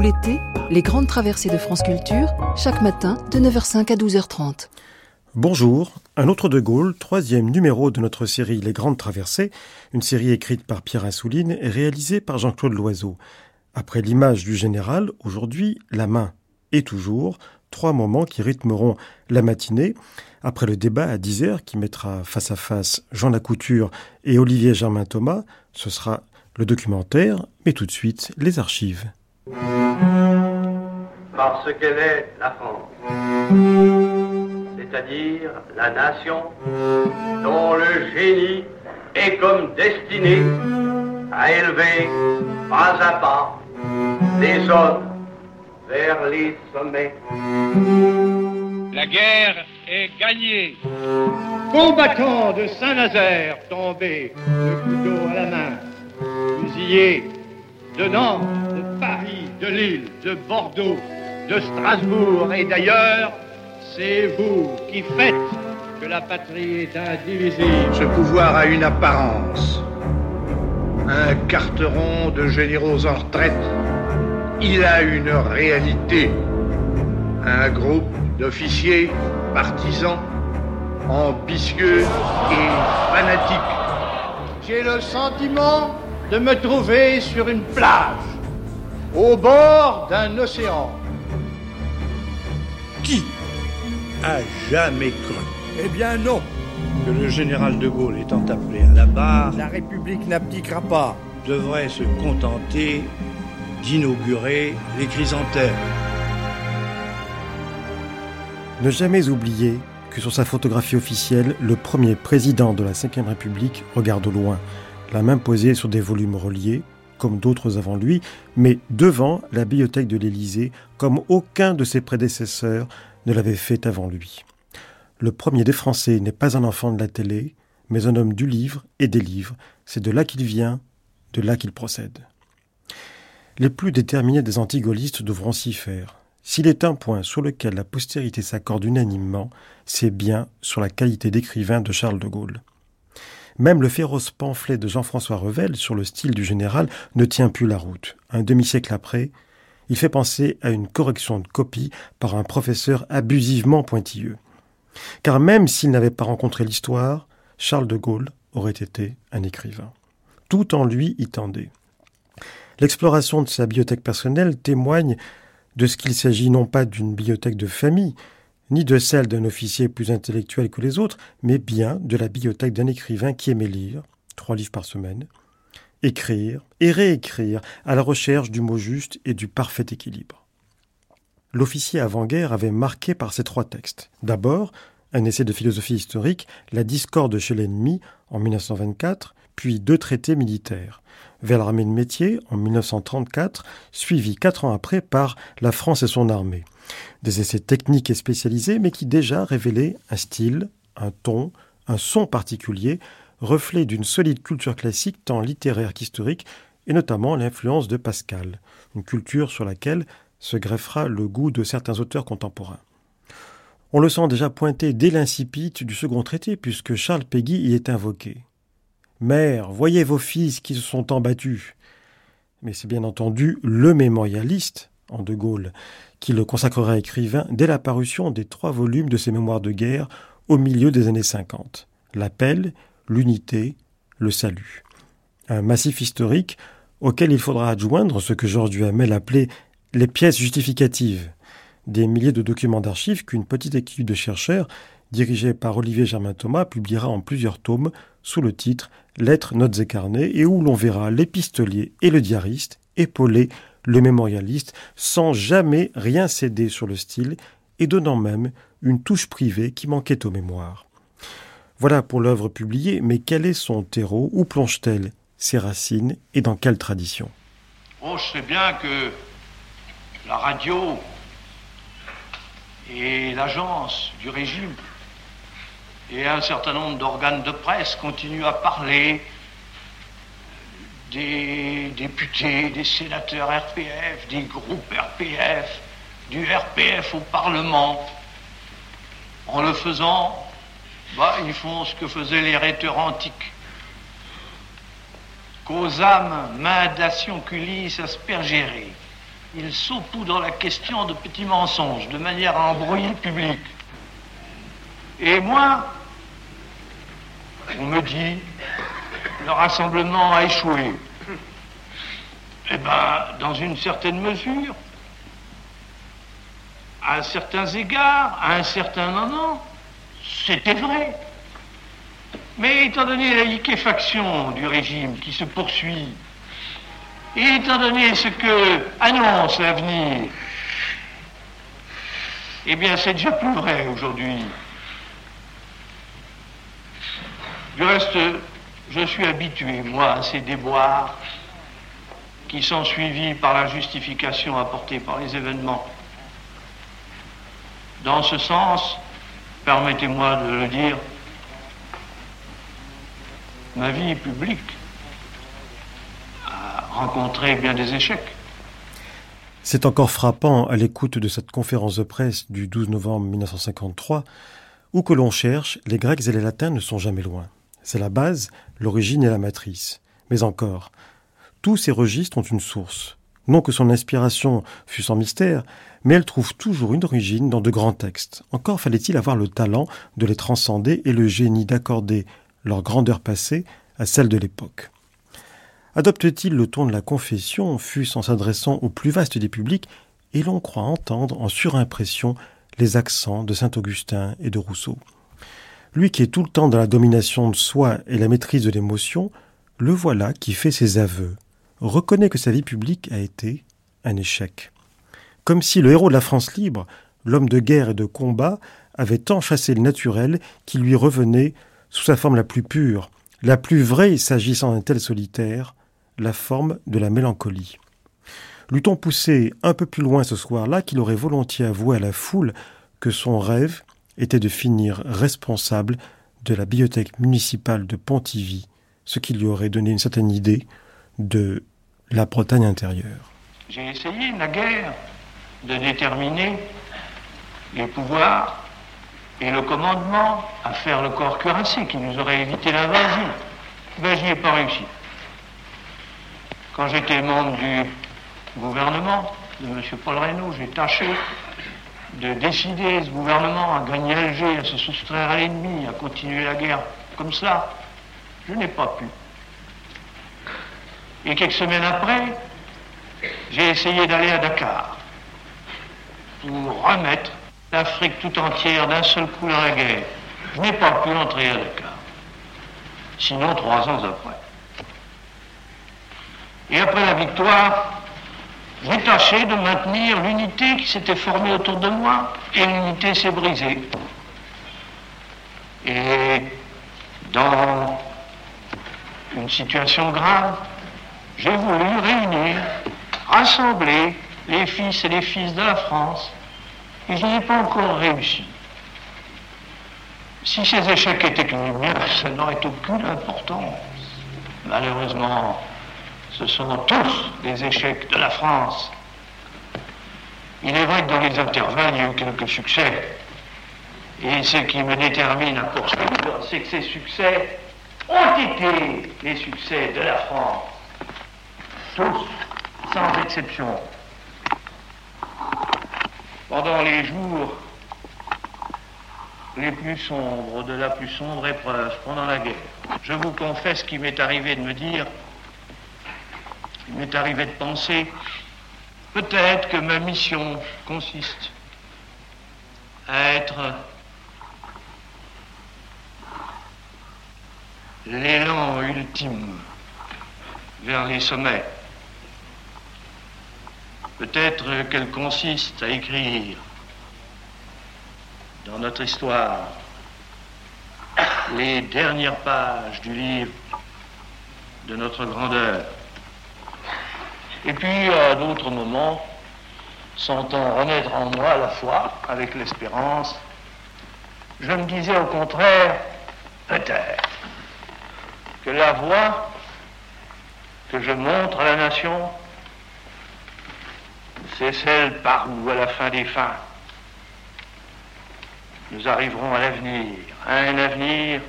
L'été, les grandes traversées de France Culture, chaque matin de 9h05 à 12h30. Bonjour, un autre de Gaulle, troisième numéro de notre série Les Grandes Traversées, une série écrite par Pierre Assouline et réalisée par Jean-Claude Loiseau. Après l'image du général, aujourd'hui, la main. Et toujours, trois moments qui rythmeront la matinée. Après le débat à 10h qui mettra face à face Jean Lacouture et Olivier Germain Thomas, ce sera le documentaire, mais tout de suite les archives. Parce qu'elle est la France, c'est-à-dire la nation dont le génie est comme destiné à élever pas à pas les hommes vers les sommets. La guerre est gagnée. Combattants de Saint-Nazaire tombés, le couteau à la main, fusillés de Nantes, de Paris, de Lille, de Bordeaux, de Strasbourg et d'ailleurs, c'est vous qui faites que la patrie est indivisible. Ce pouvoir a une apparence. Un carteron de généraux en retraite. Il a une réalité. Un groupe d'officiers partisans, ambitieux et fanatiques. J'ai le sentiment de me trouver sur une plage, au bord d'un océan. Qui a jamais cru? Eh bien non, que le général de Gaulle étant appelé à la barre la République n'abdiquera pas. devrait se contenter d'inaugurer les chrysanthèmes Ne jamais oublier que sur sa photographie officielle, le premier président de la Ve République regarde au loin, la main posée sur des volumes reliés, comme d'autres avant lui, mais devant la bibliothèque de l'Élysée, comme aucun de ses prédécesseurs ne l'avait fait avant lui. Le premier des Français n'est pas un enfant de la télé, mais un homme du livre et des livres. C'est de là qu'il vient, de là qu'il procède. Les plus déterminés des antigaullistes devront s'y faire. S'il est un point sur lequel la postérité s'accorde unanimement, c'est bien sur la qualité d'écrivain de Charles de Gaulle. Même le féroce pamphlet de Jean-François Revel sur le style du général ne tient plus la route. Un demi-siècle après, il fait penser à une correction de copie par un professeur abusivement pointilleux. Car même s'il n'avait pas rencontré l'histoire, Charles de Gaulle aurait été un écrivain. Tout en lui y tendait. L'exploration de sa bibliothèque personnelle témoigne de ce qu'il s'agit non pas d'une bibliothèque de famille, ni de celle d'un officier plus intellectuel que les autres, mais bien de la bibliothèque d'un écrivain qui aimait lire, trois livres par semaine, écrire et réécrire à la recherche du mot juste et du parfait équilibre. L'officier avant-guerre avait marqué par ces trois textes. D'abord, un essai de philosophie historique, La discorde chez l'ennemi en 1924, puis deux traités militaires, vers l'armée de métier en 1934, suivi quatre ans après par La France et son armée. Des essais techniques et spécialisés, mais qui déjà révélaient un style, un ton, un son particulier, reflet d'une solide culture classique tant littéraire qu'historique, et notamment l'influence de Pascal, une culture sur laquelle se greffera le goût de certains auteurs contemporains. On le sent déjà pointé dès l'incipit du second traité, puisque Charles Péguy y est invoqué. Mère, voyez vos fils qui se sont embattus. Mais c'est bien entendu le mémorialiste, en De Gaulle, qui le consacrera écrivain dès la parution des trois volumes de ses mémoires de guerre au milieu des années 50. L'appel, l'unité, le salut. Un massif historique auquel il faudra adjoindre ce que Georges Duhamel appelait les pièces justificatives, des milliers de documents d'archives qu'une petite équipe de chercheurs, dirigée par Olivier Germain Thomas, publiera en plusieurs tomes sous le titre Lettres, notes et carnets, et où l'on verra l'épistolier et le diariste épauler le mémorialiste sans jamais rien céder sur le style et donnant même une touche privée qui manquait aux mémoires. Voilà pour l'œuvre publiée, mais quel est son terreau? Où plonge-t-elle ses racines et dans quelle tradition? Oh, je sais bien que la radio et l'agence du régime et un certain nombre d'organes de presse continuent à parler des députés, des sénateurs RPF, des groupes RPF, du RPF au Parlement. En le faisant, bah, ils font ce que faisaient les rhéteurs antiques. Qu'aux âmes, main d'aspergérées, il saupoudre la question de petits mensonges de manière à embrouiller le public. Et moi, on me dit, le rassemblement a échoué. Eh bien, dans une certaine mesure, à certains égards, à un certain moment, c'était vrai. Mais étant donné la liquéfaction du régime qui se poursuit, et étant donné ce que annonce l'avenir, eh bien c'est déjà plus vrai aujourd'hui. Du reste, je suis habitué, moi, à ces déboires qui sont suivis par la justification apportée par les événements. Dans ce sens, permettez-moi de le dire, ma vie publique a rencontré bien des échecs. C'est encore frappant à l'écoute de cette conférence de presse du 12 novembre 1953, où que l'on cherche, les Grecs et les Latins ne sont jamais loin. C'est la base, l'origine et la matrice. Mais encore, tous ces registres ont une source. Non que son inspiration fût sans mystère, mais elle trouve toujours une origine dans de grands textes. Encore fallait-il avoir le talent de les transcender et le génie d'accorder leur grandeur passée à celle de l'époque. Adopte-t-il le ton de la confession, fût-ce en s'adressant au plus vaste des publics, et l'on croit entendre en surimpression les accents de saint Augustin et de Rousseau. Lui qui est tout le temps dans la domination de soi et la maîtrise de l'émotion, le voilà qui fait ses aveux, reconnaît que sa vie publique a été un échec. Comme si le héros de la France libre, l'homme de guerre et de combat, avait tant chassé le naturel qu'il lui revenait sous sa forme la plus pure, la plus vraie s'agissant d'un tel solitaire, la forme de la mélancolie. L'eût-on poussé un peu plus loin ce soir-là qu'il aurait volontiers avoué à la foule que son rêve était de finir responsable de la bibliothèque municipale de Pontivy, ce qui lui aurait donné une certaine idée de la Bretagne intérieure. J'ai essayé, naguère, de déterminer les pouvoirs et le commandement à faire le corps cuirassé qui nous aurait évité l'invasion. Ben, j'y ai pas réussi. Quand j'étais membre du gouvernement de M. Paul Reynaud, j'ai tâché de décider ce gouvernement à gagner Alger, à se soustraire à l'ennemi, à continuer la guerre comme ça. Je n'ai pas pu. Et quelques semaines après, j'ai essayé d'aller à Dakar pour remettre l'Afrique tout entière d'un seul coup dans la guerre. Je n'ai pas pu entrer à Dakar. Sinon, trois ans après. Et après la victoire, j'ai tâché de maintenir l'unité qui s'était formée autour de moi, et l'unité s'est brisée. Et dans une situation grave, j'ai voulu réunir, rassembler les fils et les fils de la France, et je n'ai pas encore réussi. Si ces échecs étaient miens, ça n'aurait aucune importance. Malheureusement, ce sont tous des échecs de la France. Il est vrai que dans les intervalles, il y a eu quelques succès. Et ce qui me détermine à poursuivre, c'est que ces succès ont été les succès de la France. Tous, sans exception. Pendant les jours les plus sombres, de la plus sombre épreuve, pendant la guerre, je vous confesse qu'il m'est arrivé de me dire il m'est arrivé de penser peut-être que ma mission consiste à être l'élan ultime vers les sommets. Peut-être qu'elle consiste à écrire dans notre histoire les dernières pages du livre de notre grandeur. Et puis, à d'autres moments, sentant renaître en moi la foi avec l'espérance, je me disais au contraire, peut-être, que la voie que je montre à la nation, c'est celle par où, à la fin des fins, nous arriverons à l'avenir, à un avenir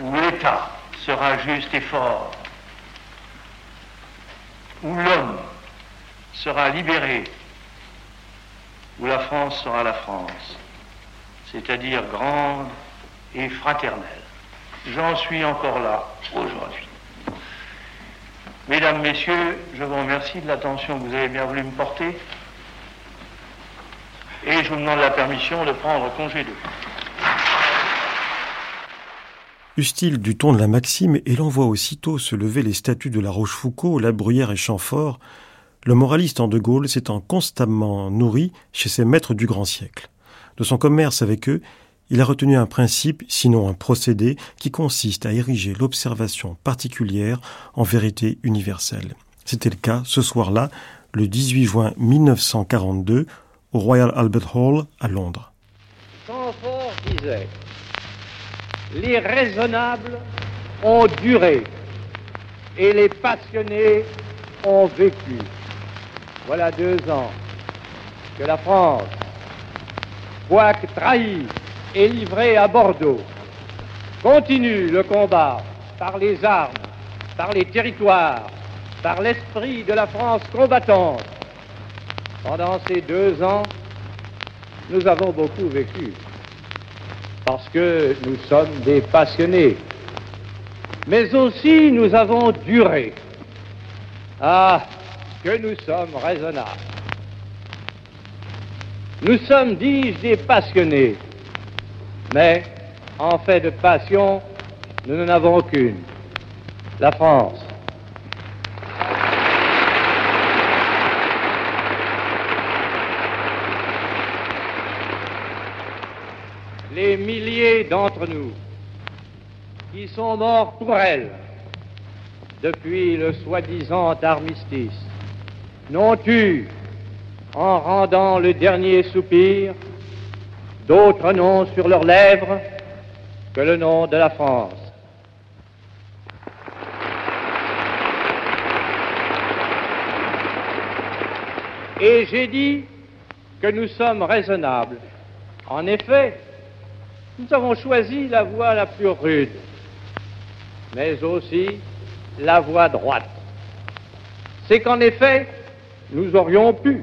où l'État sera juste et fort, où l'homme sera libérée, où la France sera la France, c'est-à-dire grande et fraternelle. J'en suis encore là aujourd'hui. Mesdames, Messieurs, je vous remercie de l'attention que vous avez bien voulu me porter et je vous demande la permission de prendre congé de vous. Eut-il du ton de la maxime et l'on voit aussitôt se lever les statues de la Rochefoucauld, la Bruyère et Chamfort, le moraliste en De Gaulle s'étant constamment nourri chez ses maîtres du grand siècle. De son commerce avec eux, il a retenu un principe, sinon un procédé, qui consiste à ériger l'observation particulière en vérité universelle. C'était le cas ce soir-là, le 18 juin 1942, au Royal Albert Hall à Londres. Les raisonnables ont duré et les passionnés ont vécu. Voilà deux ans que la France, quoique trahie et livrée à Bordeaux, continue le combat par les armes, par les territoires, par l'esprit de la France combattante. Pendant ces deux ans, nous avons beaucoup vécu, parce que nous sommes des passionnés, mais aussi nous avons duré. Ah, que nous sommes raisonnables. Nous sommes, dis-je, des passionnés, mais en fait de passion, nous n'en avons aucune. La France. Les d'entre nous qui sont morts pour elle depuis le soi-disant armistice n'ont eu, en rendant le dernier soupir, d'autres noms sur leurs lèvres que le nom de la France. Et j'ai dit que nous sommes raisonnables. En effet, nous avons choisi la voie la plus rude, mais aussi la voie droite. C'est qu'en effet, nous aurions pu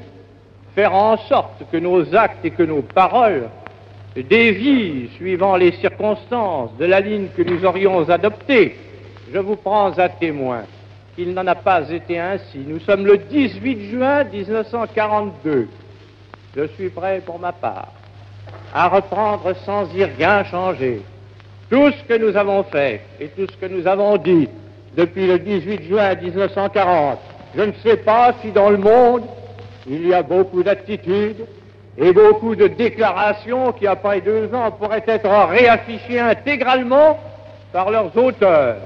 faire en sorte que nos actes et que nos paroles dévient, suivant les circonstances, de la ligne que nous aurions adoptée. Je vous prends à témoin qu'il n'en a pas été ainsi. Nous sommes le 18 juin 1942. Je suis prêt pour ma part à reprendre sans y rien changer tout ce que nous avons fait et tout ce que nous avons dit depuis le 18 juin 1940 je ne sais pas si dans le monde, il y a beaucoup d'attitudes et beaucoup de déclarations qui, après deux ans, pourraient être réaffichées intégralement par leurs auteurs.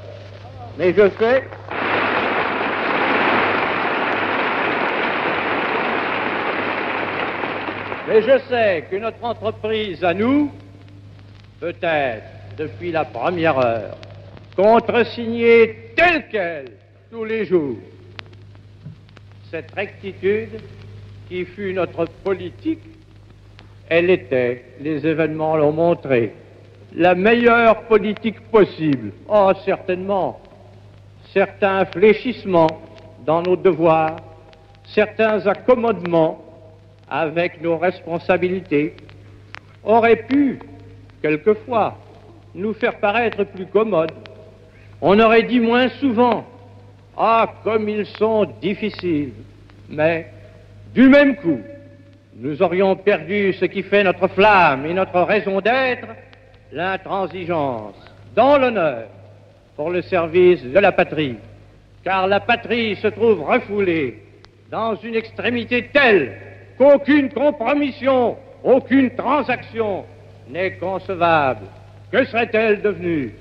Mais je sais Mais je sais que notre entreprise à nous, peut-être depuis la première heure, contresigner telle qu'elle tous les jours, cette rectitude qui fut notre politique, elle était, les événements l'ont montré, la meilleure politique possible. Oh, certainement, certains fléchissements dans nos devoirs, certains accommodements avec nos responsabilités auraient pu, quelquefois, nous faire paraître plus commodes. On aurait dit moins souvent ah, comme ils sont difficiles. Mais, du même coup, nous aurions perdu ce qui fait notre flamme et notre raison d'être, l'intransigeance, dans l'honneur, pour le service de la patrie. Car la patrie se trouve refoulée dans une extrémité telle qu'aucune compromission, aucune transaction n'est concevable. Que serait-elle devenue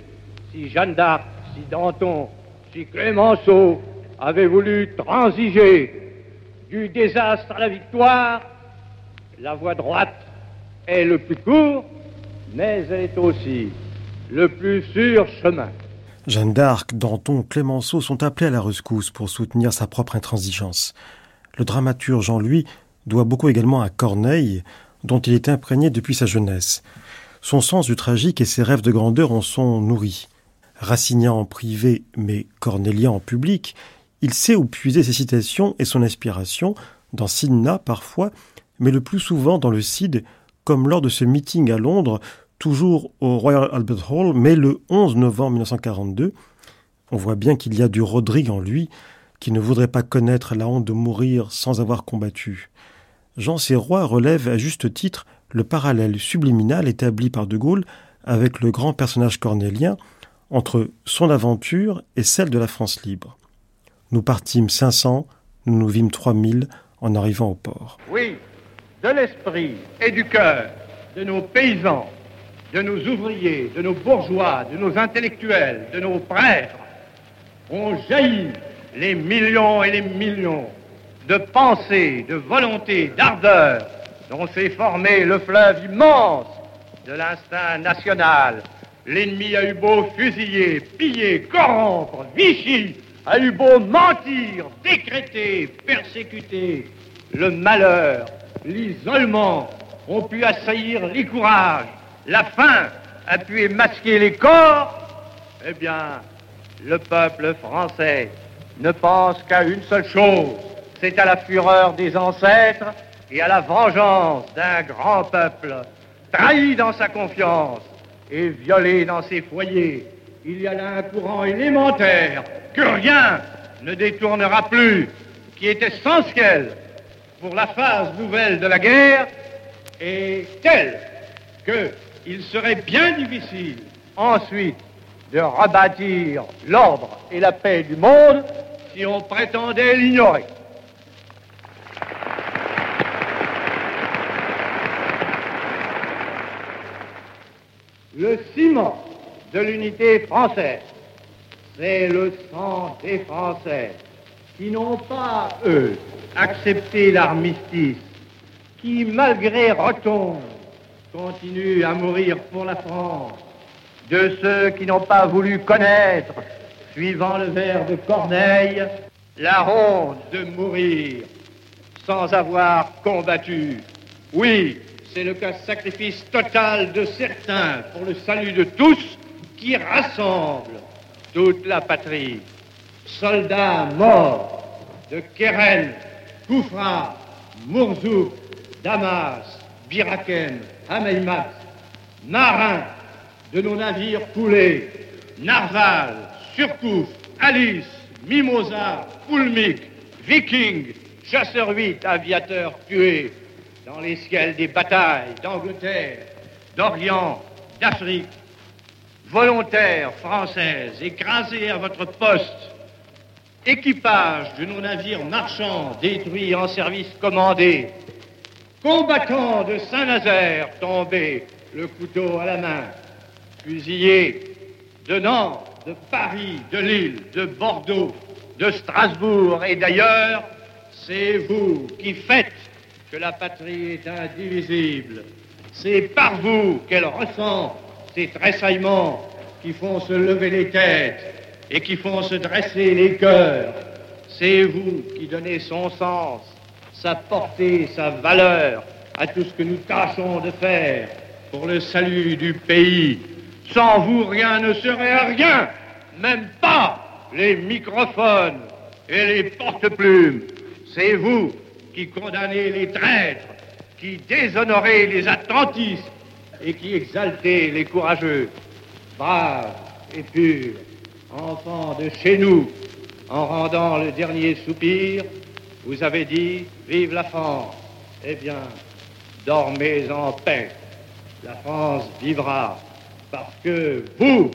si Jeanne d'Arc, si Danton, si Clémenceau avait voulu transiger du désastre à la victoire, la voie droite est le plus court, mais elle est aussi le plus sûr chemin. Jeanne d'Arc, Danton, Clémenceau sont appelés à la rescousse pour soutenir sa propre intransigeance. Le dramaturge en lui doit beaucoup également à Corneille, dont il est imprégné depuis sa jeunesse. Son sens du tragique et ses rêves de grandeur en sont nourris. Rassignan en privé mais cornélien en public, il sait où puiser ses citations et son inspiration dans Sidna parfois, mais le plus souvent dans le CID, comme lors de ce meeting à Londres, toujours au Royal Albert Hall, mais le 11 novembre 1942. On voit bien qu'il y a du Rodrigue en lui, qui ne voudrait pas connaître la honte de mourir sans avoir combattu. Jean Serrois relève à juste titre le parallèle subliminal établi par De Gaulle avec le grand personnage cornélien entre son aventure et celle de la France libre. Nous partîmes 500, nous nous vîmes 3000 en arrivant au port. Oui, de l'esprit et du cœur de nos paysans, de nos ouvriers, de nos bourgeois, de nos intellectuels, de nos prêtres, ont jailli les millions et les millions de pensées, de volontés, d'ardeur dont s'est formé le fleuve immense de l'instinct national. L'ennemi a eu beau fusiller, piller, corrompre, Vichy a eu beau mentir, décréter, persécuter, le malheur, l'isolement ont pu assaillir les courages, la faim a pu émasquer les corps, eh bien, le peuple français ne pense qu'à une seule chose, c'est à la fureur des ancêtres et à la vengeance d'un grand peuple, trahi dans sa confiance et violé dans ses foyers. Il y a là un courant élémentaire que rien ne détournera plus, qui est essentiel pour la phase nouvelle de la guerre, et tel qu'il serait bien difficile ensuite de rebâtir l'ordre et la paix du monde si on prétendait l'ignorer. Le ciment de l'unité française, c'est le sang des Français qui n'ont pas, eux, accepté l'armistice, qui, malgré retombe, continuent à mourir pour la France, de ceux qui n'ont pas voulu connaître, suivant le vers de Corneille, la honte de mourir sans avoir combattu. Oui, c'est le cas sacrifice total de certains pour le salut de tous qui rassemble toute la patrie. Soldats morts de Keren, Koufra, Mourzouk, Damas, Biraken, Hameimat, marins de nos navires coulés, Narval, Surcouf, Alice, Mimosa, Poulmic, Viking, chasseurs 8, aviateurs tués, dans les ciels des batailles d'Angleterre, d'Orient, d'Afrique, volontaires françaises écrasées à votre poste, équipage de nos navires marchands détruits en service commandé, combattants de Saint-Nazaire tombés, le couteau à la main, fusillés de Nantes, de Paris, de Lille, de Bordeaux, de Strasbourg et d'ailleurs, c'est vous qui faites la patrie est indivisible. C'est par vous qu'elle ressent ces tressaillements qui font se lever les têtes et qui font se dresser les cœurs. C'est vous qui donnez son sens, sa portée, sa valeur à tout ce que nous tâchons de faire pour le salut du pays. Sans vous, rien ne serait rien, même pas les microphones et les porte-plumes. C'est vous qui condamnez les traîtres, qui déshonorez les attentistes et qui exaltez les courageux, braves et purs, enfants de chez nous, en rendant le dernier soupir, vous avez dit Vive la France Eh bien, dormez en paix. La France vivra parce que vous,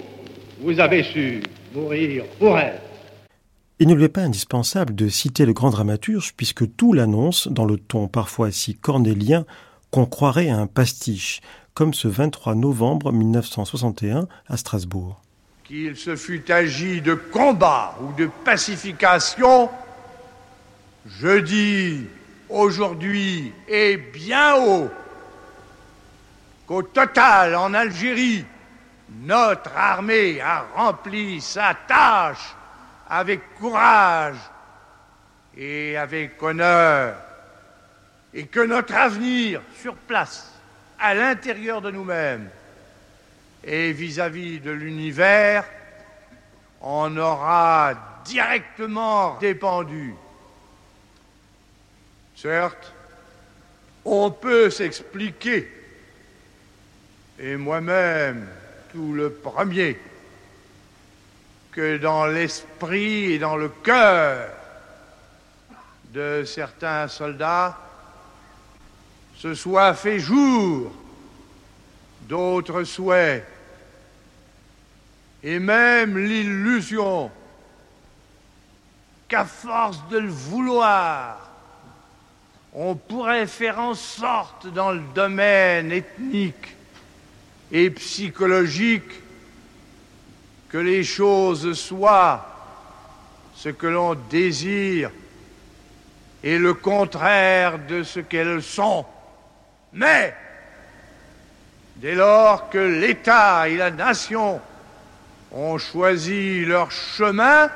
vous avez su mourir pour elle. Il ne lui est pas indispensable de citer le grand dramaturge, puisque tout l'annonce, dans le ton parfois si cornélien qu'on croirait à un pastiche, comme ce 23 novembre 1961 à Strasbourg. Qu'il se fût agi de combat ou de pacification, je dis aujourd'hui et bien haut qu'au total en Algérie, notre armée a rempli sa tâche avec courage et avec honneur, et que notre avenir sur place, à l'intérieur de nous-mêmes et vis-à-vis de l'univers, en aura directement dépendu. Certes, on peut s'expliquer, et moi-même tout le premier, que dans l'esprit et dans le cœur de certains soldats, ce soit fait jour d'autres souhaits, et même l'illusion qu'à force de le vouloir, on pourrait faire en sorte dans le domaine ethnique et psychologique que les choses soient ce que l'on désire et le contraire de ce qu'elles sont. Mais, dès lors que l'État et la nation ont choisi leur chemin,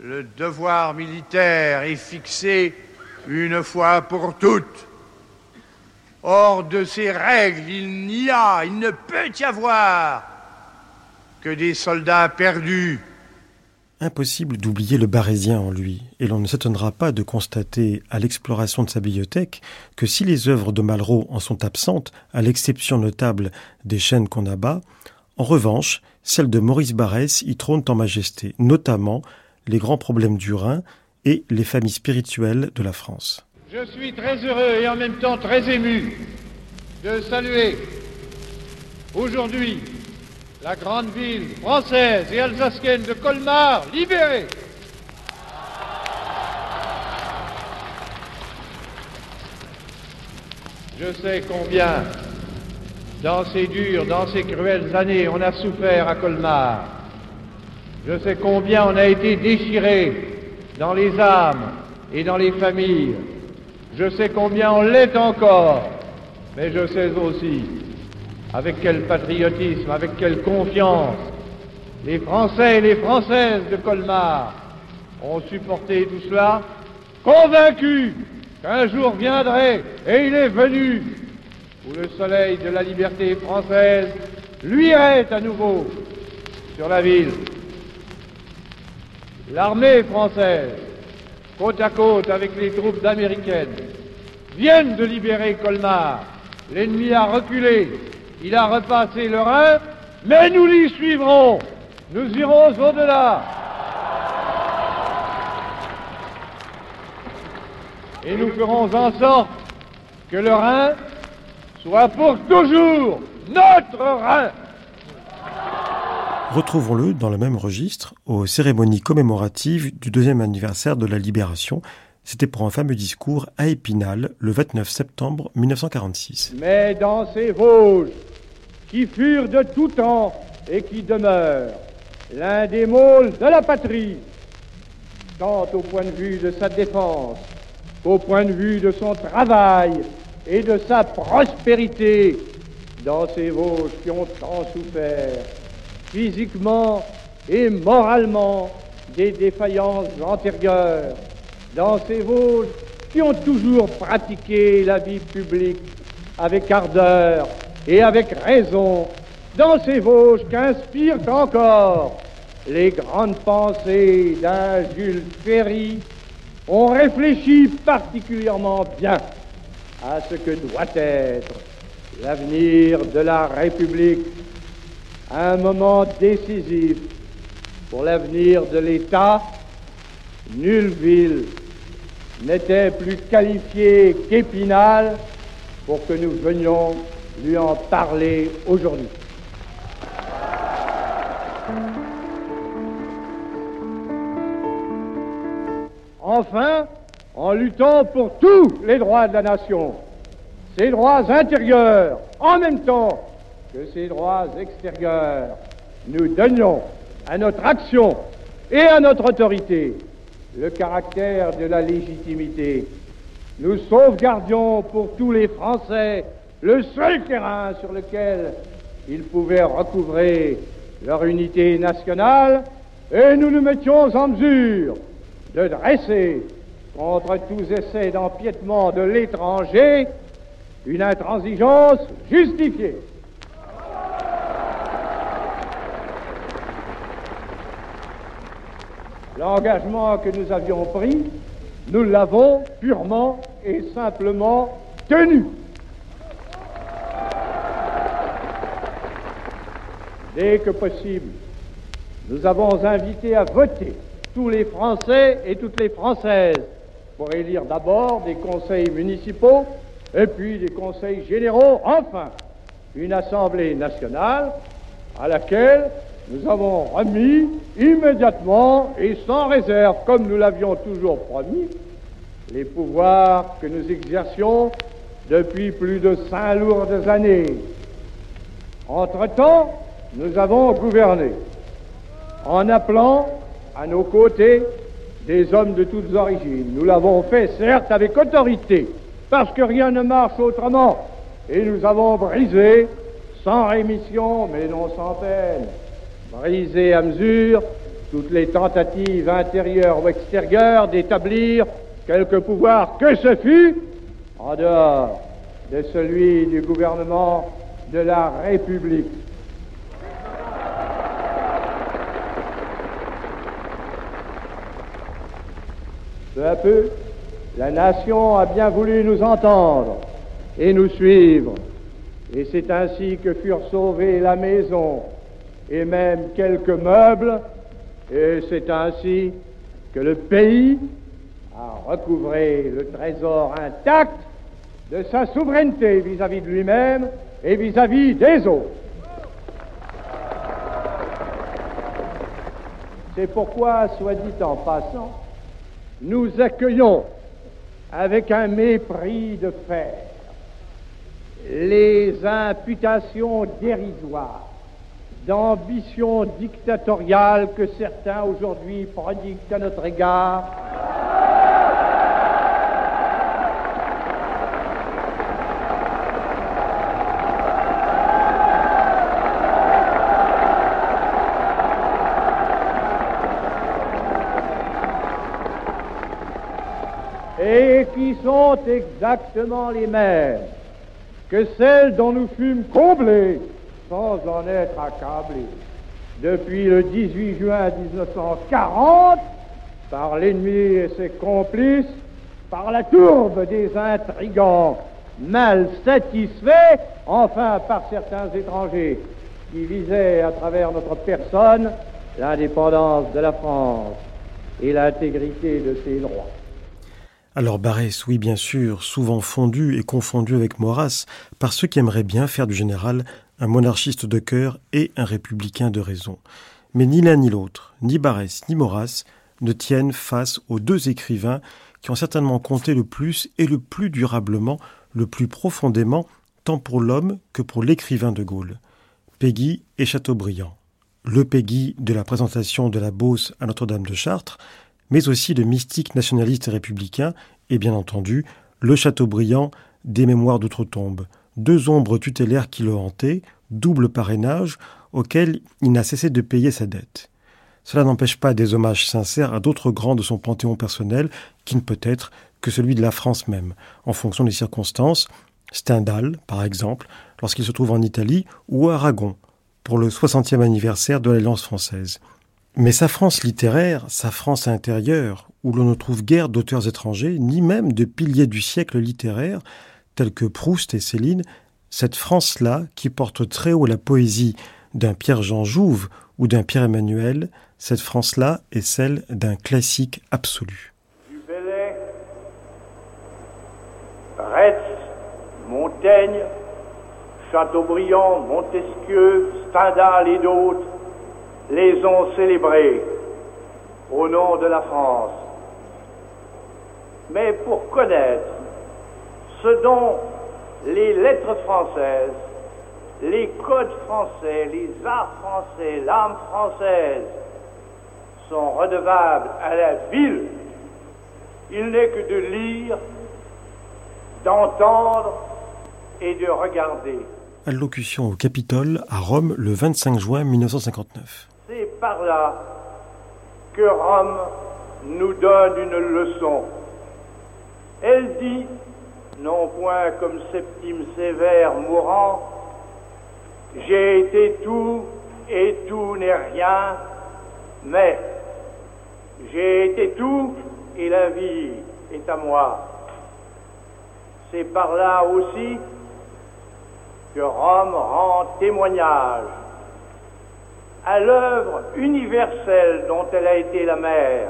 le devoir militaire est fixé une fois pour toutes. Hors de ces règles, il n'y a, il ne peut y avoir que des soldats perdus. Impossible d'oublier le barésien en lui, et l'on ne s'étonnera pas de constater à l'exploration de sa bibliothèque que si les œuvres de Malraux en sont absentes, à l'exception notable des chaînes qu'on abat, en revanche, celles de Maurice Barrès y trônent en majesté, notamment les grands problèmes du Rhin et les familles spirituelles de la France. Je suis très heureux et en même temps très ému de saluer aujourd'hui la grande ville française et alsacienne de Colmar libérée. Je sais combien, dans ces dures, dans ces cruelles années, on a souffert à Colmar. Je sais combien on a été déchiré dans les âmes et dans les familles. Je sais combien on l'est encore, mais je sais aussi avec quel patriotisme, avec quelle confiance les Français et les Françaises de Colmar ont supporté tout cela, convaincus qu'un jour viendrait, et il est venu, où le soleil de la liberté française luirait à nouveau sur la ville. L'armée française, côte à côte avec les troupes américaines, viennent de libérer Colmar. L'ennemi a reculé, il a repassé le Rhin, mais nous l'y suivrons. Nous irons au-delà. Et nous ferons en sorte que le Rhin soit pour toujours notre Rhin. Retrouvons-le dans le même registre aux cérémonies commémoratives du deuxième anniversaire de la Libération. C'était pour un fameux discours à Épinal le 29 septembre 1946. Mais dans ces Vosges, qui furent de tout temps et qui demeurent l'un des môles de la patrie, tant au point de vue de sa défense qu'au point de vue de son travail et de sa prospérité, dans ces Vosges qui ont tant souffert physiquement et moralement des défaillances antérieures, dans ces Vosges qui ont toujours pratiqué la vie publique avec ardeur et avec raison, dans ces Vosges qu'inspirent encore les grandes pensées d'un Jules Ferry, on réfléchit particulièrement bien à ce que doit être l'avenir de la République un moment décisif pour l'avenir de l'État, nulle ville n'était plus qualifiée qu'Épinal pour que nous venions lui en parler aujourd'hui. Enfin, en luttant pour tous les droits de la nation, ses droits intérieurs, en même temps que ces droits extérieurs, nous donnions à notre action et à notre autorité le caractère de la légitimité. Nous sauvegardions pour tous les Français le seul terrain sur lequel ils pouvaient recouvrer leur unité nationale et nous nous mettions en mesure de dresser contre tous essais d'empiètement de l'étranger une intransigeance justifiée. L'engagement que nous avions pris nous l'avons purement et simplement tenu. Dès que possible, nous avons invité à voter tous les Français et toutes les Françaises pour élire d'abord des conseils municipaux et puis des conseils généraux, enfin une Assemblée nationale à laquelle nous avons remis immédiatement et sans réserve, comme nous l'avions toujours promis, les pouvoirs que nous exercions depuis plus de cinq lourdes années. Entre-temps, nous avons gouverné en appelant à nos côtés des hommes de toutes origines. Nous l'avons fait, certes, avec autorité, parce que rien ne marche autrement. Et nous avons brisé, sans rémission, mais non sans peine, brisé à mesure toutes les tentatives intérieures ou extérieures d'établir quelque pouvoir que ce fût en dehors de celui du gouvernement de la République. Peu à peu, la nation a bien voulu nous entendre et nous suivre. Et c'est ainsi que furent sauvées la maison et même quelques meubles. Et c'est ainsi que le pays a recouvré le trésor intact de sa souveraineté vis-à-vis de lui-même et vis-à-vis des autres. C'est pourquoi, soit dit en passant, nous accueillons avec un mépris de fer les imputations dérisoires d'ambition dictatoriale que certains aujourd'hui prodiguent à notre égard. et qui exactement les mêmes que celles dont nous fûmes comblés sans en être accablés depuis le 18 juin 1940 par l'ennemi et ses complices, par la tourbe des intrigants mal satisfaits, enfin par certains étrangers qui visaient à travers notre personne l'indépendance de la France et l'intégrité de ses droits. Alors Barès, oui bien sûr, souvent fondu et confondu avec Maurras par ceux qui aimeraient bien faire du général un monarchiste de cœur et un républicain de raison. Mais ni l'un ni l'autre, ni Barès ni Maurras, ne tiennent face aux deux écrivains qui ont certainement compté le plus et le plus durablement, le plus profondément, tant pour l'homme que pour l'écrivain de Gaulle. Peggy et Chateaubriand. Le Peggy de la présentation de la Beauce à Notre-Dame de Chartres, mais aussi de mystiques nationalistes et républicains, et bien entendu le Chateaubriand des Mémoires d'outre-tombe, deux ombres tutélaires qui le hantaient, double parrainage auquel il n'a cessé de payer sa dette. Cela n'empêche pas des hommages sincères à d'autres grands de son panthéon personnel, qui ne peut être que celui de la France même, en fonction des circonstances, Stendhal, par exemple, lorsqu'il se trouve en Italie, ou Aragon, pour le 60e anniversaire de l'Alliance française. Mais sa France littéraire, sa France intérieure, où l'on ne trouve guère d'auteurs étrangers, ni même de piliers du siècle littéraire, tels que Proust et Céline, cette France-là, qui porte très haut la poésie d'un Pierre-Jean Jouve ou d'un Pierre-Emmanuel, cette France-là est celle d'un classique absolu. Du Retz, Montaigne, Chateaubriand, Montesquieu, Stendhal et d'autres les ont célébrés au nom de la France. Mais pour connaître ce dont les lettres françaises, les codes français, les arts français, l'âme française sont redevables à la ville, il n'est que de lire, d'entendre et de regarder. Allocution au Capitole à Rome le 25 juin 1959. C'est par là que Rome nous donne une leçon. Elle dit, non point comme Septime sévère mourant, j'ai été tout et tout n'est rien, mais j'ai été tout et la vie est à moi. C'est par là aussi que Rome rend témoignage à l'œuvre universelle dont elle a été la mère.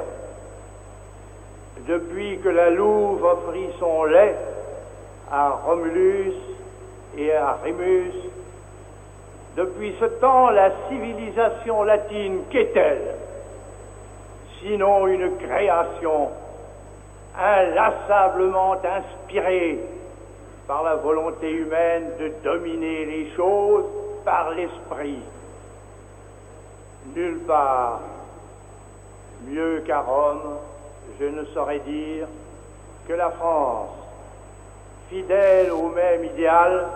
Depuis que la Louve offrit son lait à Romulus et à Rémus, depuis ce temps, la civilisation latine, qu'est-elle? Sinon une création inlassablement inspirée par la volonté humaine de dominer les choses par l'esprit. Nulle part, mieux qu'à Rome, je ne saurais dire que la France, fidèle au même idéal,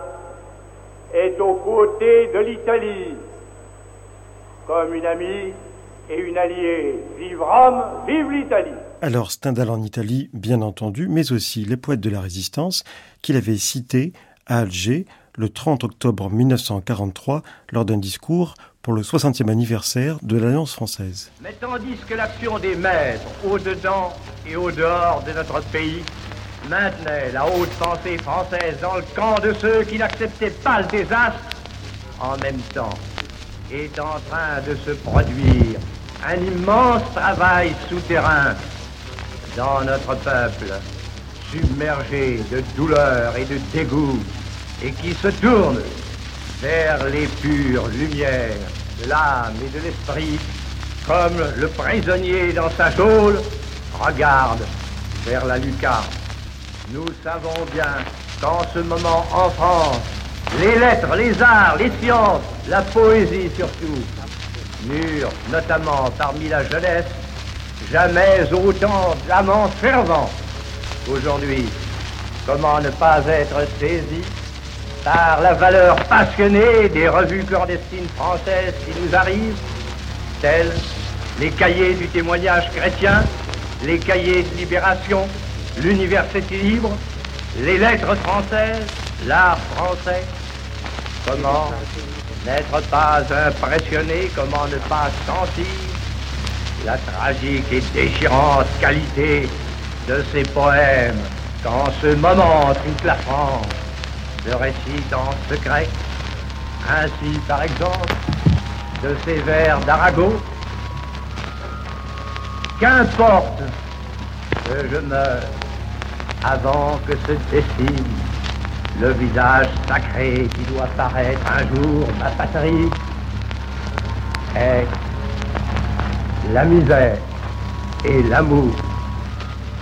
est aux côtés de l'Italie, comme une amie et une alliée. Vive Rome, vive l'Italie. Alors Stendhal en Italie, bien entendu, mais aussi les poètes de la Résistance qu'il avait cités à Alger le 30 octobre 1943 lors d'un discours pour le 60e anniversaire de l'Alliance française. Mais tandis que l'action des maîtres au-dedans et au-dehors de notre pays maintenait la haute pensée française dans le camp de ceux qui n'acceptaient pas le désastre, en même temps est en train de se produire un immense travail souterrain dans notre peuple, submergé de douleur et de dégoût, et qui se tourne vers les pures lumières de l'âme et de l'esprit, comme le prisonnier dans sa geôle regarde vers la lucarne. Nous savons bien qu'en ce moment en France, les lettres, les arts, les sciences, la poésie surtout, mûrent notamment parmi la jeunesse, jamais autant d'amants fervents. Aujourd'hui, comment ne pas être saisi par la valeur passionnée des revues clandestines françaises qui nous arrivent, telles les cahiers du témoignage chrétien, les cahiers de libération, l'université libre, les lettres françaises, l'art français. Comment n'être pas impressionné, comment ne pas sentir la tragique et déchirante qualité de ces poèmes qu'en ce moment toute la France se récite en secret. Ainsi, par exemple, de ces vers d'Arago. Qu'importe que je meure avant que se dessine le visage sacré qui doit paraître un jour ma patrie. Est la misère et l'amour.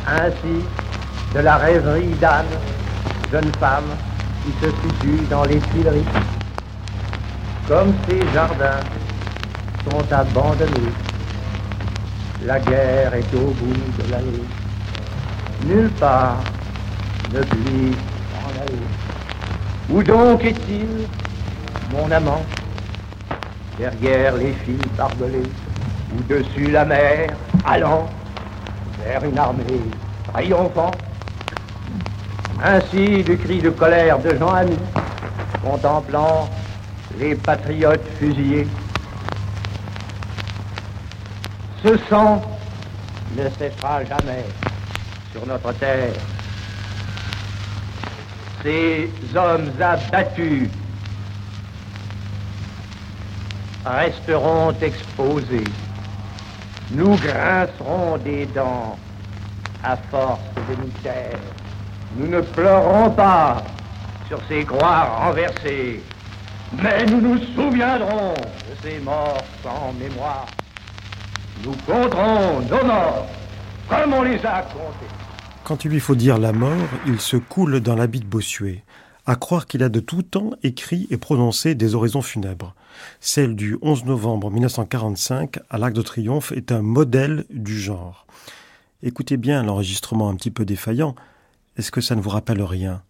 Ainsi, de la rêverie d'âne, jeune femme qui se situe dans les Tuileries. Comme ces jardins sont abandonnés, la guerre est au bout de l'allée. Nulle part ne glisse en aller. Où donc est-il, mon amant, derrière les fils barbelés, ou dessus la mer, allant vers une armée triomphante? Ainsi du cri de colère de Jean Ami, contemplant les patriotes fusillés. Ce sang ne cessera jamais sur notre terre. Ces hommes abattus resteront exposés. Nous grincerons des dents à force de nous. Nous ne pleurons pas sur ces croix renversées, mais nous nous souviendrons de ces morts sans mémoire. Nous compterons nos morts comme on les a comptés. Quand il lui faut dire la mort, il se coule dans l'habit de Bossuet, à croire qu'il a de tout temps écrit et prononcé des oraisons funèbres. Celle du 11 novembre 1945 à l'Arc de Triomphe est un modèle du genre. Écoutez bien l'enregistrement un petit peu défaillant, est-ce que ça ne vous rappelle rien?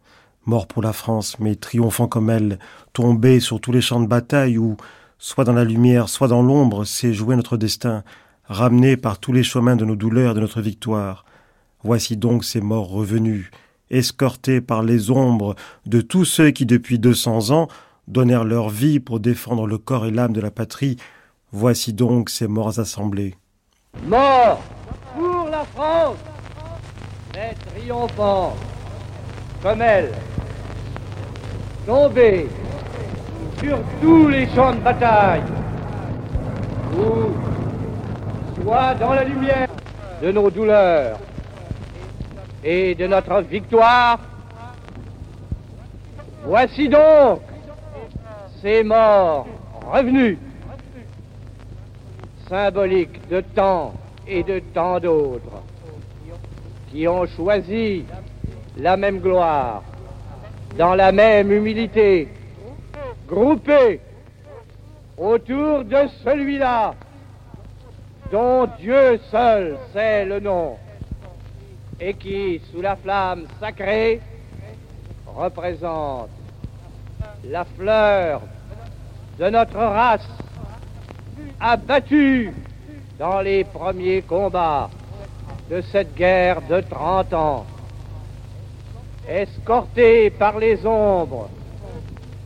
Mort pour la France, mais triomphant comme elle, tombé sur tous les champs de bataille où, soit dans la lumière, soit dans l'ombre, s'est joué notre destin, ramené par tous les chemins de nos douleurs et de notre victoire. Voici donc ces morts revenus, escortés par les ombres de tous ceux qui depuis deux cents ans donnèrent leur vie pour défendre le corps et l'âme de la patrie. Voici donc ces morts assemblés. Mort pour la France, triomphant. Comme elle, tombée sur tous les champs de bataille, ou soit dans la lumière de nos douleurs et de notre victoire. Voici donc ces morts revenus, symboliques de temps et de tant d'autres, qui ont choisi la même gloire, dans la même humilité, groupés autour de celui-là dont Dieu seul sait le nom et qui, sous la flamme sacrée, représente la fleur de notre race abattue dans les premiers combats de cette guerre de 30 ans, escorté par les ombres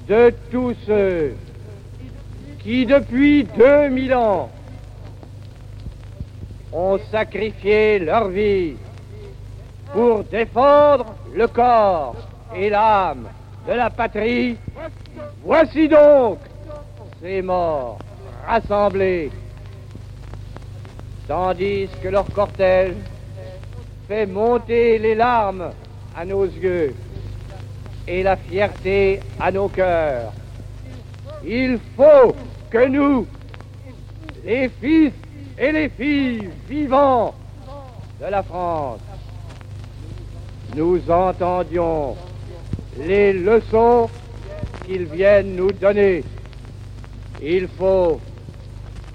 de tous ceux qui, depuis 2000 ans, ont sacrifié leur vie pour défendre le corps et l'âme de la patrie. Voici donc ces morts rassemblés, tandis que leur cortège monter les larmes à nos yeux et la fierté à nos cœurs. Il faut que nous, les fils et les filles vivants de la France, nous entendions les leçons qu'ils viennent nous donner. Il faut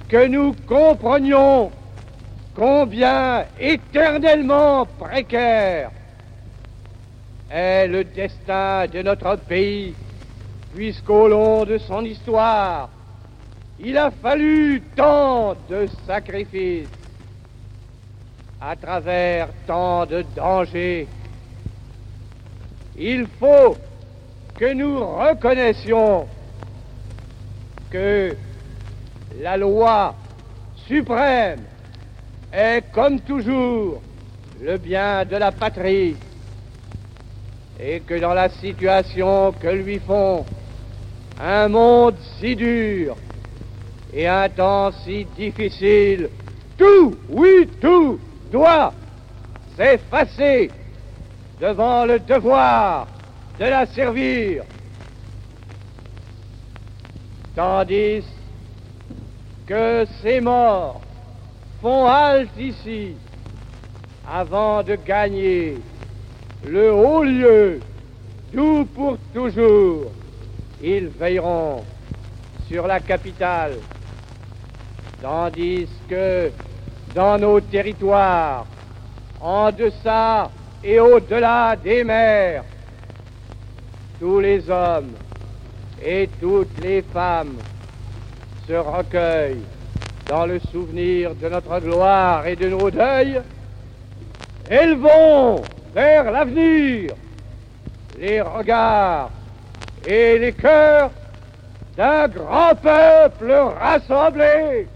que nous comprenions combien éternellement précaire est le destin de notre pays, puisqu'au long de son histoire, il a fallu tant de sacrifices, à travers tant de dangers. Il faut que nous reconnaissions que la loi suprême est comme toujours le bien de la patrie et que dans la situation que lui font un monde si dur et un temps si difficile, tout, oui, tout doit s'effacer devant le devoir de la servir. Tandis que ces morts font halte ici avant de gagner le haut lieu d'où pour toujours ils veilleront sur la capitale, tandis que dans nos territoires, en deçà et au-delà des mers, tous les hommes et toutes les femmes se recueillent dans le souvenir de notre gloire et de nos deuils, élevons vers l'avenir les regards et les cœurs d'un grand peuple rassemblé.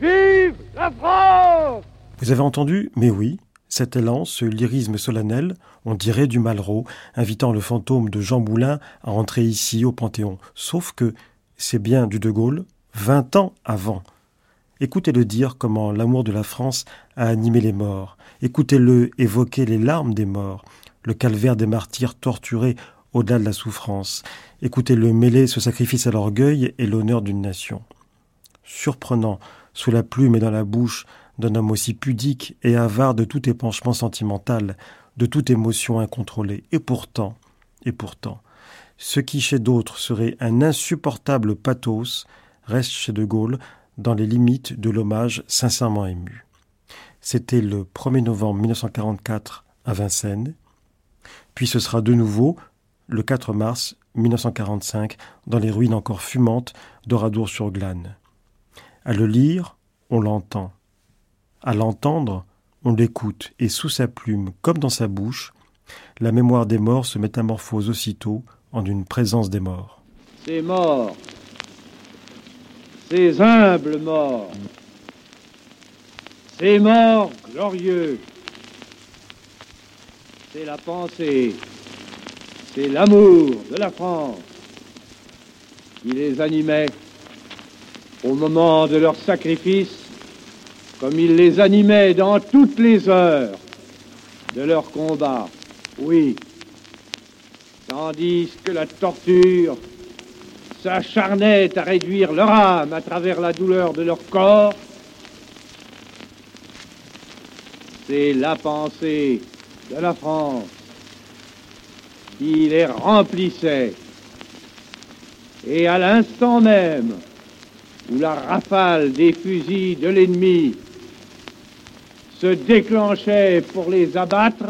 Vive la France Vous avez entendu? Mais oui, cet élan, ce lyrisme solennel, on dirait du Malraux, invitant le fantôme de Jean Moulin à entrer ici au Panthéon. Sauf que c'est bien du De Gaulle, vingt ans avant. Écoutez-le dire comment l'amour de la France a animé les morts. Écoutez-le évoquer les larmes des morts, le calvaire des martyrs torturés au-delà de la souffrance. Écoutez-le mêler ce sacrifice à l'orgueil et l'honneur d'une nation. Surprenant, sous la plume et dans la bouche d'un homme aussi pudique et avare de tout épanchement sentimental, de toute émotion incontrôlée. Et pourtant, et pourtant, ce qui chez d'autres serait un insupportable pathos reste chez De Gaulle dans les limites de l'hommage sincèrement ému. C'était le 1er novembre 1944 à Vincennes, puis ce sera de nouveau le 4 mars 1945 dans les ruines encore fumantes d'Oradour-sur-Glane. À le lire, on l'entend. À l'entendre, on l'écoute, et sous sa plume, comme dans sa bouche, la mémoire des morts se métamorphose aussitôt en une présence des morts. Ces morts, ces humbles morts, ces morts glorieux, c'est la pensée, c'est l'amour de la France qui les animait au moment de leur sacrifice, comme il les animait dans toutes les heures de leur combat. Oui, tandis que la torture s'acharnait à réduire leur âme à travers la douleur de leur corps, c'est la pensée de la France qui les remplissait. Et à l'instant même où la rafale des fusils de l'ennemi se déclenchait pour les abattre,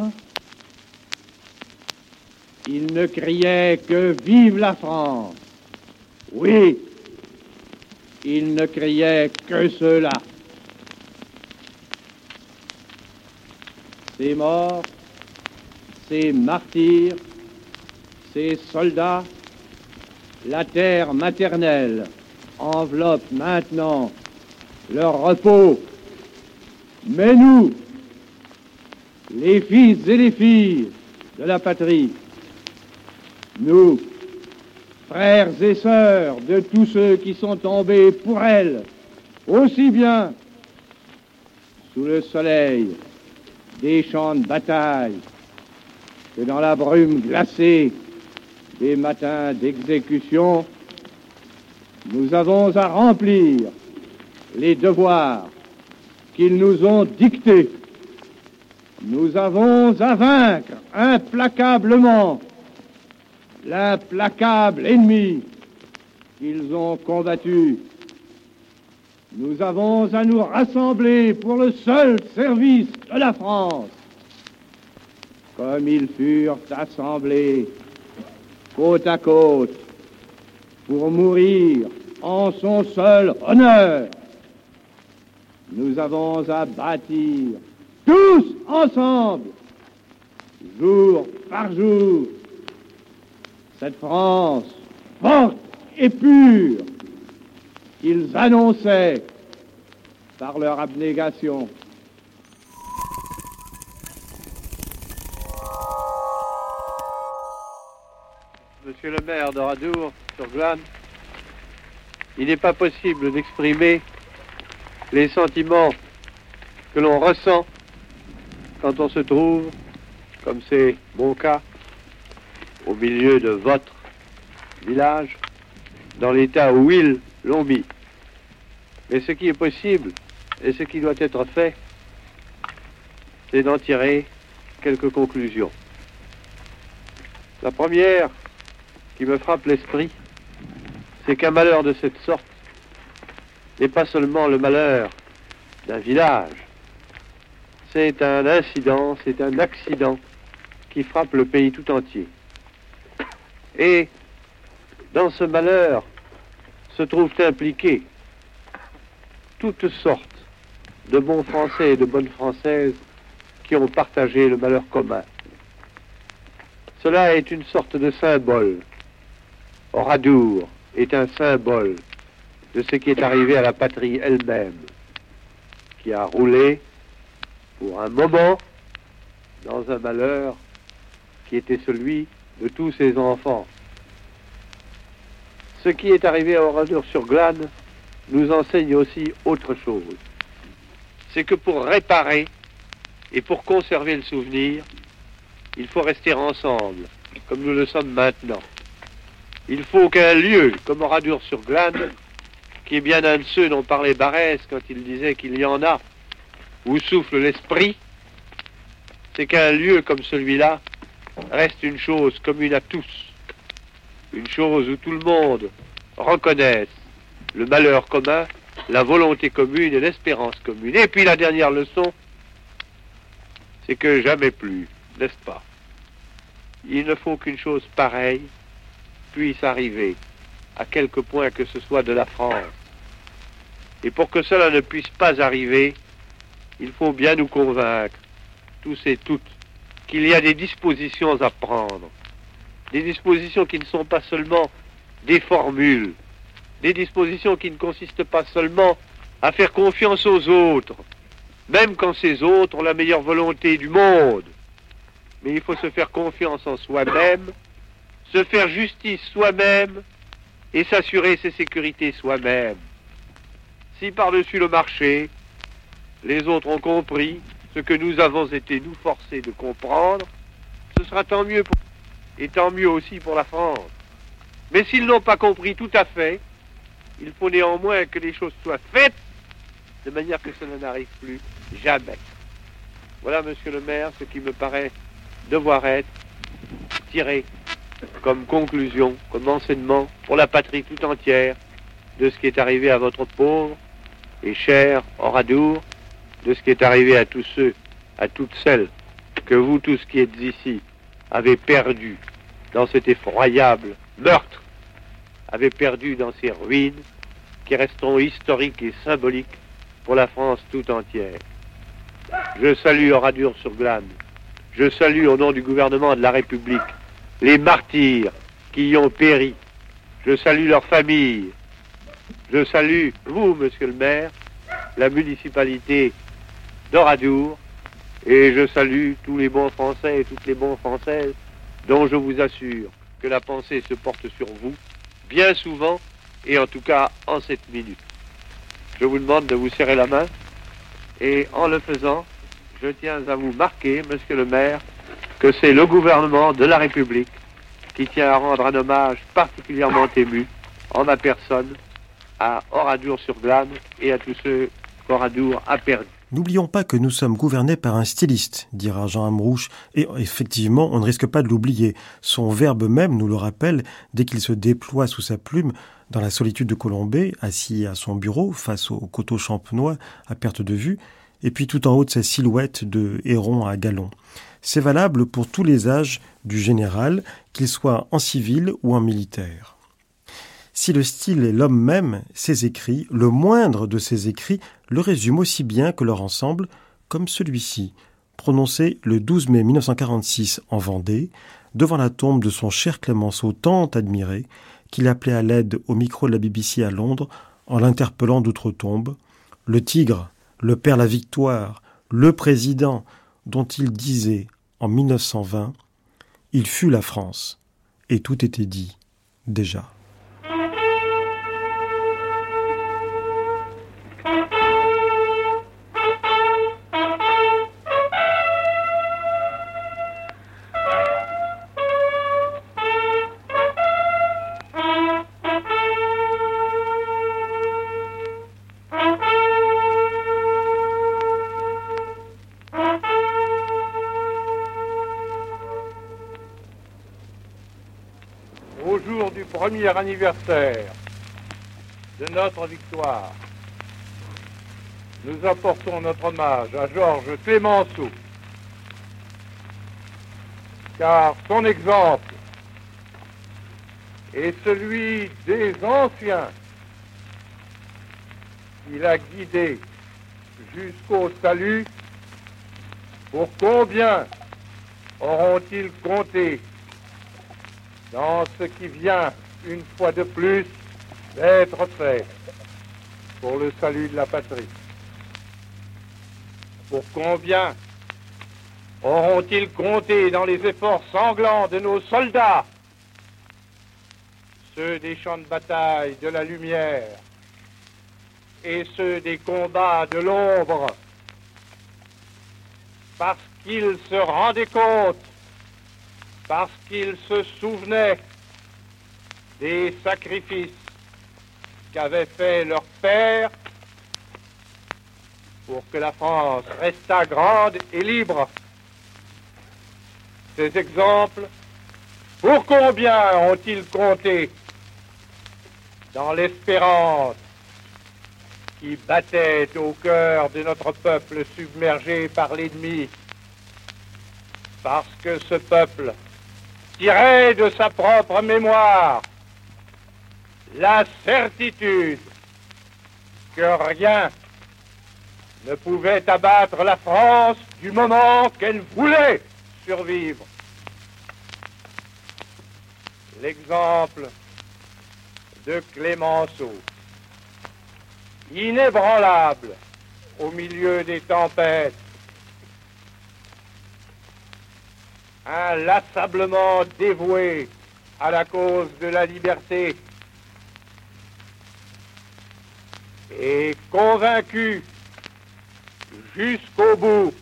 ils ne criaient que Vive la France. Oui, ils ne criaient que cela. Ces morts, ces martyrs, ces soldats, la terre maternelle enveloppe maintenant leur repos. Mais nous, les fils et les filles de la patrie, nous, frères et sœurs de tous ceux qui sont tombés pour elle, aussi bien sous le soleil des champs de bataille que dans la brume glacée des matins d'exécution, nous avons à remplir les devoirs qu'ils nous ont dictés. Nous avons à vaincre implacablement l'implacable ennemi qu'ils ont combattu. Nous avons à nous rassembler pour le seul service de la France, comme ils furent assemblés côte à côte pour mourir en son seul honneur. Nous avons à bâtir tous ensemble, jour par jour, cette France forte et pure qu'ils annonçaient par leur abnégation. Monsieur le maire de Radour, sur Glane, il n'est pas possible d'exprimer les sentiments que l'on ressent quand on se trouve, comme c'est mon cas, au milieu de votre village, dans l'état où ils l'ont mis. Mais ce qui est possible et ce qui doit être fait, c'est d'en tirer quelques conclusions. La première, qui me frappe l'esprit, c'est qu'un malheur de cette sorte n'est pas seulement le malheur d'un village, c'est un incident, c'est un accident qui frappe le pays tout entier. Et dans ce malheur se trouvent impliqués toutes sortes de bons Français et de bonnes Françaises qui ont partagé le malheur commun. Cela est une sorte de symbole. Oradour est un symbole de ce qui est arrivé à la patrie elle-même, qui a roulé pour un moment dans un malheur qui était celui de tous ses enfants. Ce qui est arrivé à Oradour-sur-Glane nous enseigne aussi autre chose. C'est que pour réparer et pour conserver le souvenir, il faut rester ensemble, comme nous le sommes maintenant. Il faut qu'un lieu, comme Oradour-sur-Glane, qui est bien un de ceux dont parlait Barès quand il disait qu'il y en a où souffle l'esprit, c'est qu'un lieu comme celui-là reste une chose commune à tous, une chose où tout le monde reconnaisse le malheur commun, la volonté commune et l'espérance commune. Et puis la dernière leçon, c'est que jamais plus, n'est-ce pas? Il ne faut qu'une chose pareille puisse arriver à quelque point que ce soit de la France. Et pour que cela ne puisse pas arriver, il faut bien nous convaincre, tous et toutes, qu'il y a des dispositions à prendre. Des dispositions qui ne sont pas seulement des formules, des dispositions qui ne consistent pas seulement à faire confiance aux autres, même quand ces autres ont la meilleure volonté du monde, mais il faut se faire confiance en soi-même, se faire justice soi-même et s'assurer ses sécurités soi-même. Si par-dessus le marché, les autres ont compris ce que nous avons été nous forcés de comprendre, ce sera tant mieux pour et tant mieux aussi pour la France. Mais s'ils n'ont pas compris tout à fait, il faut néanmoins que les choses soient faites de manière que cela n'arrive plus jamais. Voilà, monsieur le maire, ce qui me paraît devoir être tiré comme conclusion, comme enseignement pour la patrie tout entière de ce qui est arrivé à votre pauvre et cher Oradour, de ce qui est arrivé à tous ceux, à toutes celles que vous tous qui êtes ici avez perdu dans cet effroyable meurtre, avez perdu dans ces ruines qui resteront historiques et symboliques pour la France tout entière. Je salue Oradour sur Glane. Je salue au nom du gouvernement de la République les martyrs qui y ont péri. Je salue leurs familles. Je salue vous, monsieur le maire, la municipalité d'Oradour, et je salue tous les bons Français et toutes les bonnes Françaises dont je vous assure que la pensée se porte sur vous, bien souvent, et en tout cas en cette minute. Je vous demande de vous serrer la main, et en le faisant, je tiens à vous marquer, monsieur le maire, que c'est le gouvernement de la République qui tient à rendre un hommage particulièrement ému, en ma personne, à Oradour-sur-Glane et à tous ceux qu'Oradour a perdus. N'oublions pas que nous sommes gouvernés par un styliste, dira Jean Amrouche, et effectivement, on ne risque pas de l'oublier. Son verbe même nous le rappelle dès qu'il se déploie sous sa plume dans la solitude de Colombay, assis à son bureau face au coteau champenois à perte de vue, et puis tout en haut de sa silhouette de héron à galon. C'est valable pour tous les âges du général, qu'il soit en civil ou en militaire. Si le style est l'homme même, ses écrits, le moindre de ses écrits, le résume aussi bien que leur ensemble, comme celui-ci, prononcé le 12 mai 1946 en Vendée, devant la tombe de son cher Clémenceau tant admiré, qu'il appelait à l'aide au micro de la BBC à Londres en l'interpellant d'outre-tombe, le tigre, le père la victoire, le président, dont il disait en 1920 Il fut la France, et tout était dit déjà. Anniversaire de notre victoire, nous apportons notre hommage à Georges Clémenceau, car son exemple est celui des anciens qu'il a guidé jusqu'au salut. Pour combien auront-ils compté dans ce qui vient une fois de plus, d'être fait pour le salut de la patrie. Pour combien auront-ils compté dans les efforts sanglants de nos soldats, ceux des champs de bataille de la lumière et ceux des combats de l'ombre, parce qu'ils se rendaient compte, parce qu'ils se souvenaient des sacrifices qu'avaient fait leurs pères pour que la France restât grande et libre. Ces exemples, pour combien ont-ils compté dans l'espérance qui battait au cœur de notre peuple submergé par l'ennemi, parce que ce peuple tirait de sa propre mémoire la certitude que rien ne pouvait abattre la France du moment qu'elle voulait survivre. L'exemple de Clémenceau, inébranlable au milieu des tempêtes, inlassablement dévoué à la cause de la liberté et convaincu jusqu'au bout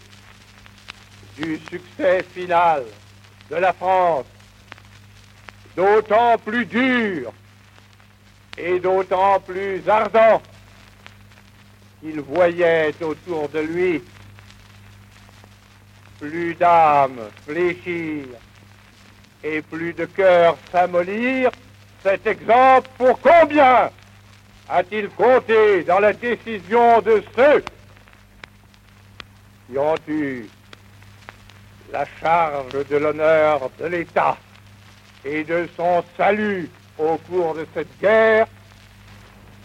du succès final de la France, d'autant plus dur et d'autant plus ardent qu'il voyait autour de lui plus d'âmes fléchir et plus de cœur s'amollir, cet exemple pour combien? A-t-il compté dans la décision de ceux qui ont eu la charge de l'honneur de l'État et de son salut au cours de cette guerre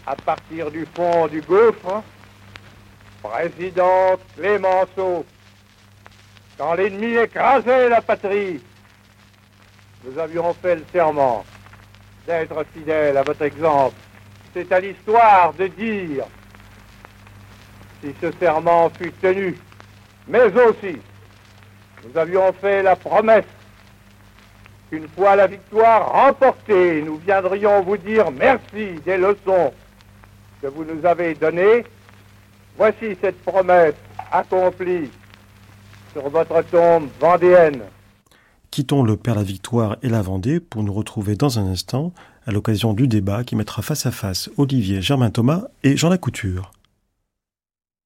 à partir du fond du gouffre, président Clémenceau, quand l'ennemi écrasait la patrie, nous avions fait le serment d'être fidèles à votre exemple. C'est à l'histoire de dire si ce serment fut tenu, mais aussi nous avions fait la promesse qu'une fois la victoire remportée, nous viendrions vous dire merci des leçons que vous nous avez données. Voici cette promesse accomplie sur votre tombe vendéenne. Quittons le Père la Victoire et la Vendée pour nous retrouver dans un instant à l'occasion du débat qui mettra face à face Olivier Germain Thomas et Jean Lacouture.